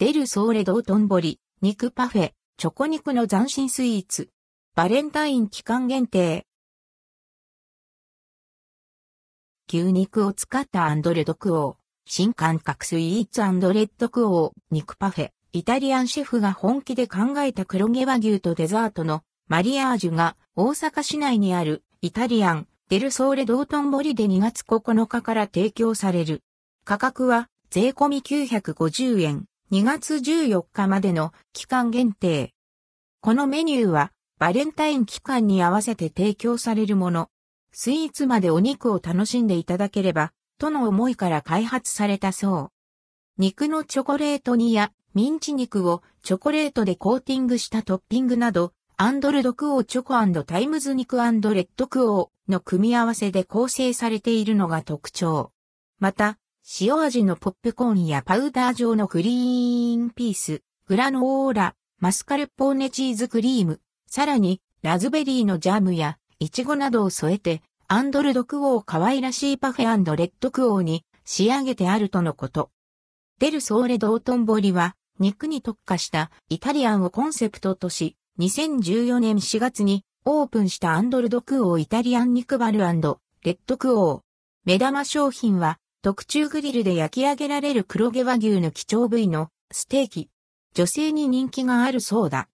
デルソーレドートンボリ、肉パフェ、チョコ肉の斬新スイーツ。バレンタイン期間限定。牛肉を使ったアンドレドクオー。新感覚スイーツアンドレッドクオー、肉パフェ。イタリアンシェフが本気で考えた黒毛和牛とデザートのマリアージュが大阪市内にあるイタリアンデルソーレドートンボリで2月9日から提供される。価格は税込み950円。2月14日までの期間限定。このメニューはバレンタイン期間に合わせて提供されるもの。スイーツまでお肉を楽しんでいただければ、との思いから開発されたそう。肉のチョコレート煮やミンチ肉をチョコレートでコーティングしたトッピングなど、アンドルドクオーチョコタイムズ肉レッドクオーの組み合わせで構成されているのが特徴。また、塩味のポップコーンやパウダー状のグリーンピース、グラノーラ、マスカルポーネチーズクリーム、さらにラズベリーのジャムやイチゴなどを添えて、アンドルドクオー可愛らしいパフェレッドクオーに仕上げてあるとのこと。デルソーレドートンボリは肉に特化したイタリアンをコンセプトとし、2014年4月にオープンしたアンドルドクオーイタリアン肉バルレッドクオー。目玉商品は特注グリルで焼き上げられる黒毛和牛の貴重部位のステーキ。女性に人気があるそうだ。